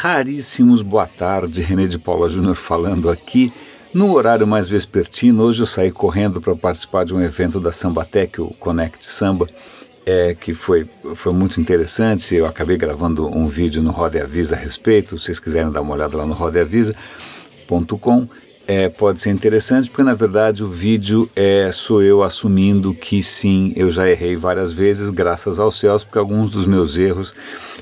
raríssimos boa tarde, René de Paula Júnior falando aqui no horário mais vespertino. Hoje eu saí correndo para participar de um evento da Sambatec, o Connect Samba, é, que foi, foi muito interessante. Eu acabei gravando um vídeo no Roda Avisa a respeito. Se vocês quiserem dar uma olhada lá no rodeavisa.com é, pode ser interessante, porque na verdade o vídeo é sou eu assumindo que sim, eu já errei várias vezes, graças aos céus, porque alguns dos meus erros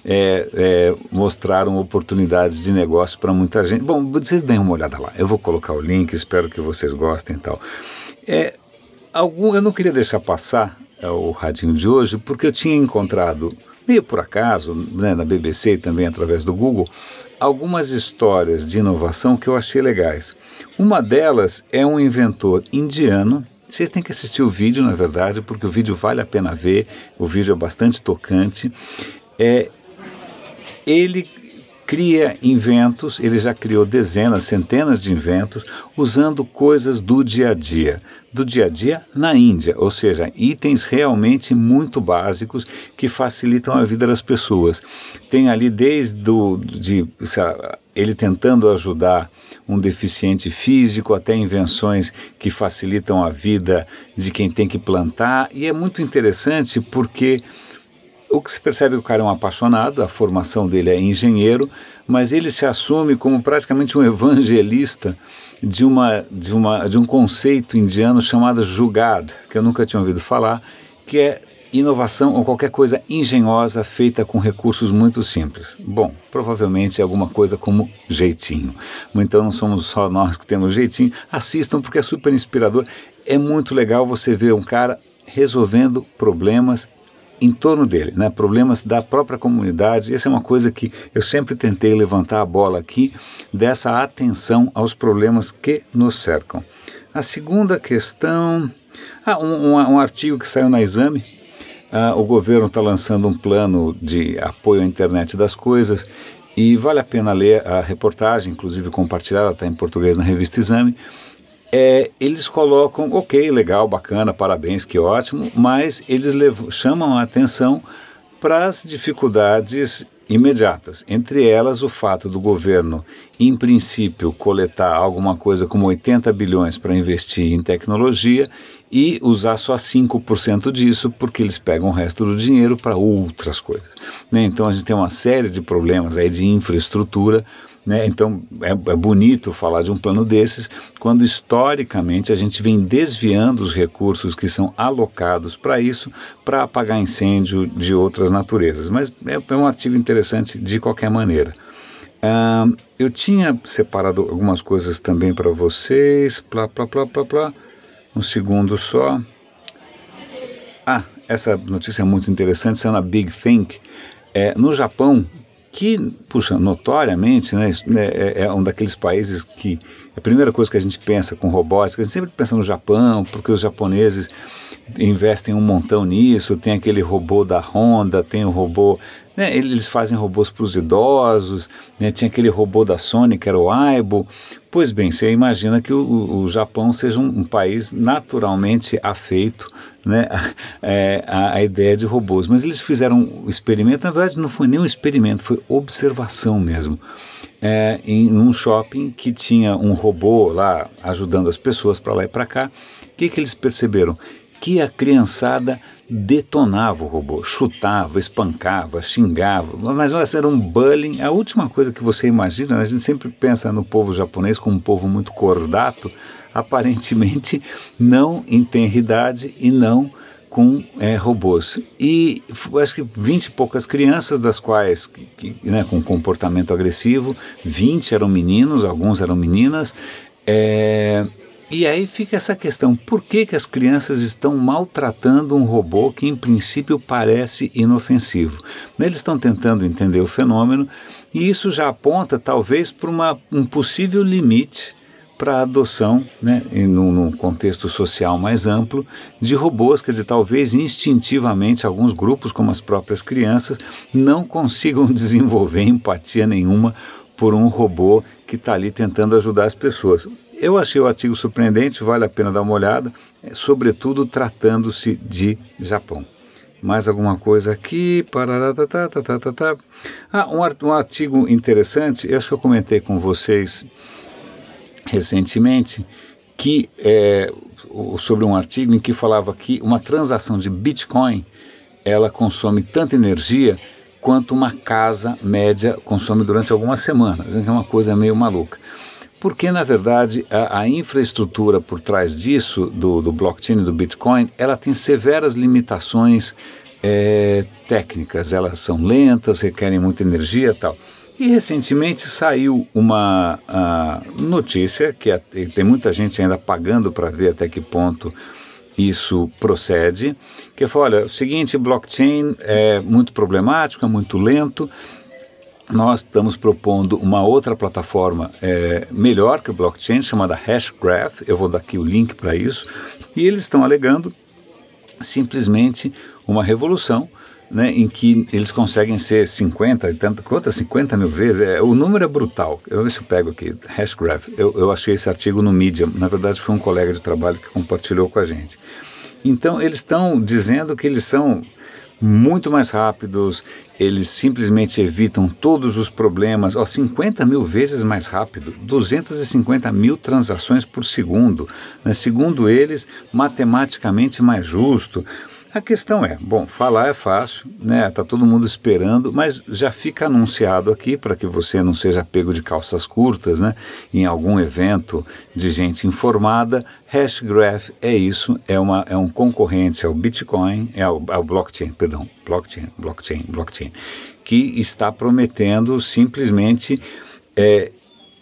é, é, mostraram oportunidades de negócio para muita gente. Bom, vocês deem uma olhada lá, eu vou colocar o link, espero que vocês gostem e tal. É, algum, eu não queria deixar passar é, o radinho de hoje, porque eu tinha encontrado, meio por acaso, né, na BBC e também através do Google, algumas histórias de inovação que eu achei legais. Uma delas é um inventor indiano. Vocês têm que assistir o vídeo, na verdade, porque o vídeo vale a pena ver. O vídeo é bastante tocante. É, ele cria inventos, ele já criou dezenas, centenas de inventos, usando coisas do dia a dia. Do dia a dia na Índia, ou seja, itens realmente muito básicos que facilitam a vida das pessoas. Tem ali desde do, de, ele tentando ajudar um deficiente físico até invenções que facilitam a vida de quem tem que plantar, e é muito interessante porque o que se percebe é que o cara é um apaixonado, a formação dele é engenheiro, mas ele se assume como praticamente um evangelista de, uma, de, uma, de um conceito indiano chamado jugad, que eu nunca tinha ouvido falar, que é inovação ou qualquer coisa engenhosa feita com recursos muito simples. Bom, provavelmente é alguma coisa como jeitinho. Então não somos só nós que temos jeitinho. Assistam porque é super inspirador. É muito legal você ver um cara resolvendo problemas em torno dele, né? problemas da própria comunidade. Essa é uma coisa que eu sempre tentei levantar a bola aqui, dessa atenção aos problemas que nos cercam. A segunda questão. Ah, um, um, um artigo que saiu na Exame. Ah, o governo está lançando um plano de apoio à internet das coisas e vale a pena ler a reportagem, inclusive compartilhar, está em português na revista Exame é, eles colocam, ok, legal, bacana, parabéns, que ótimo, mas eles levam, chamam a atenção para as dificuldades imediatas, entre elas o fato do governo, em princípio, coletar alguma coisa como 80 bilhões para investir em tecnologia e usar só 5% disso, porque eles pegam o resto do dinheiro para outras coisas. Né? Então a gente tem uma série de problemas aí de infraestrutura né? Então é, é, bonito falar de um plano desses quando historicamente a gente vem desviando os recursos que são alocados para isso para apagar incêndio de outras naturezas. Mas é, é um artigo interessante de qualquer maneira. Uh, eu tinha separado algumas coisas também para vocês. Plá, plá, plá, plá, plá. Um segundo só. Ah, essa notícia é muito interessante, saiu na Big Think. É, no Japão, que, puxa, notoriamente, né, é, é, um daqueles países que a primeira coisa que a gente pensa com robótica, a gente sempre pensa no Japão, porque os japoneses investem um montão nisso, tem aquele robô da Honda, tem o robô né, eles fazem robôs para os idosos, né, tinha aquele robô da Sony que era o Aibo. Pois bem, você imagina que o, o Japão seja um, um, país naturalmente afeito né, a, é, a, a, ideia de robôs. Mas eles fizeram um experimento, na verdade não foi nem um experimento, foi observação mesmo. É, em um shopping que tinha um robô lá ajudando as pessoas para lá e para cá. O que, que eles perceberam? Que a criançada detonava o robô, chutava, espancava, xingava, mas era um bullying. A última coisa que você imagina, a gente sempre pensa no povo japonês como um povo muito cordato, aparentemente não em tenridade e não com é, robôs. E acho que 20 e poucas crianças, das quais que, que, né, com comportamento agressivo, 20 eram meninos, alguns eram meninas. É, e aí fica essa questão: por que, que as crianças estão maltratando um robô que, em princípio, parece inofensivo? Eles estão tentando entender o fenômeno e isso já aponta, talvez, para um possível limite para a adoção, né, num, num, contexto social mais amplo, de robôs, quer dizer, talvez instintivamente alguns grupos, como as próprias crianças, não consigam desenvolver empatia nenhuma por um robô que está ali tentando ajudar as pessoas. Eu achei o artigo surpreendente, vale a pena dar uma olhada, é, sobretudo tratando-se de Japão. Mais alguma coisa aqui? Parará, tá, tá, tá. Ah, um artigo interessante, eu acho que eu comentei com vocês recentemente, que é, sobre um artigo em que falava que uma transação de Bitcoin ela consome tanta energia quanto uma casa média consome durante algumas semanas. É uma coisa meio maluca. Porque, na verdade, a, a infraestrutura por trás disso, do, do blockchain e do Bitcoin, ela tem severas limitações é, técnicas. Elas são lentas, requerem muita energia e tal. E recentemente saiu uma notícia que tem muita gente ainda pagando para ver até que ponto isso procede, que fala, olha, o seguinte, blockchain é muito problemático, é muito lento, nós estamos propondo uma outra plataforma é, melhor que o blockchain, chamada Hashgraph, eu vou dar aqui o link para isso, e eles estão alegando simplesmente uma revolução né, em que eles conseguem ser 50 e tanto, quantas? 50 mil vezes, é, o número é brutal. Eu ver se eu pego aqui, Hashgraph, eu, eu achei esse artigo no Medium, na verdade foi um colega de trabalho que compartilhou com a gente. Então eles estão dizendo que eles são muito mais rápidos, eles simplesmente evitam todos os problemas, ó, 50 mil vezes mais rápido, 250 mil transações por segundo, né? segundo eles, matematicamente mais justo. A questão é, bom, falar é fácil, né? Tá todo mundo esperando, mas já fica anunciado aqui para que você não seja pego de calças curtas, né? Em algum evento de gente informada, Hashgraph é isso, é uma é um concorrente ao Bitcoin, é ao, ao blockchain, perdão, blockchain, blockchain, blockchain, que está prometendo simplesmente é,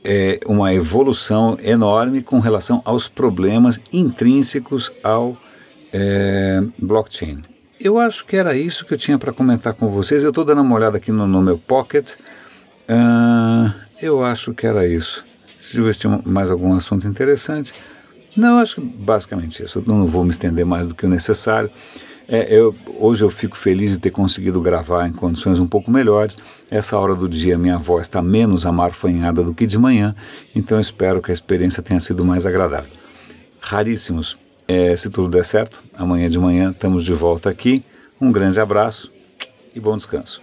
é uma evolução enorme com relação aos problemas intrínsecos ao é, blockchain. Eu acho que era isso que eu tinha para comentar com vocês. Eu estou dando uma olhada aqui no, no meu pocket. Uh, eu acho que era isso. Se eu tem mais algum assunto interessante. Não, acho que basicamente isso. Eu não vou me estender mais do que o necessário. É, eu, hoje eu fico feliz de ter conseguido gravar em condições um pouco melhores. Essa hora do dia minha voz está menos amarfanhada do que de manhã, então espero que a experiência tenha sido mais agradável. Raríssimos é, se tudo der certo, amanhã de manhã estamos de volta aqui. Um grande abraço e bom descanso.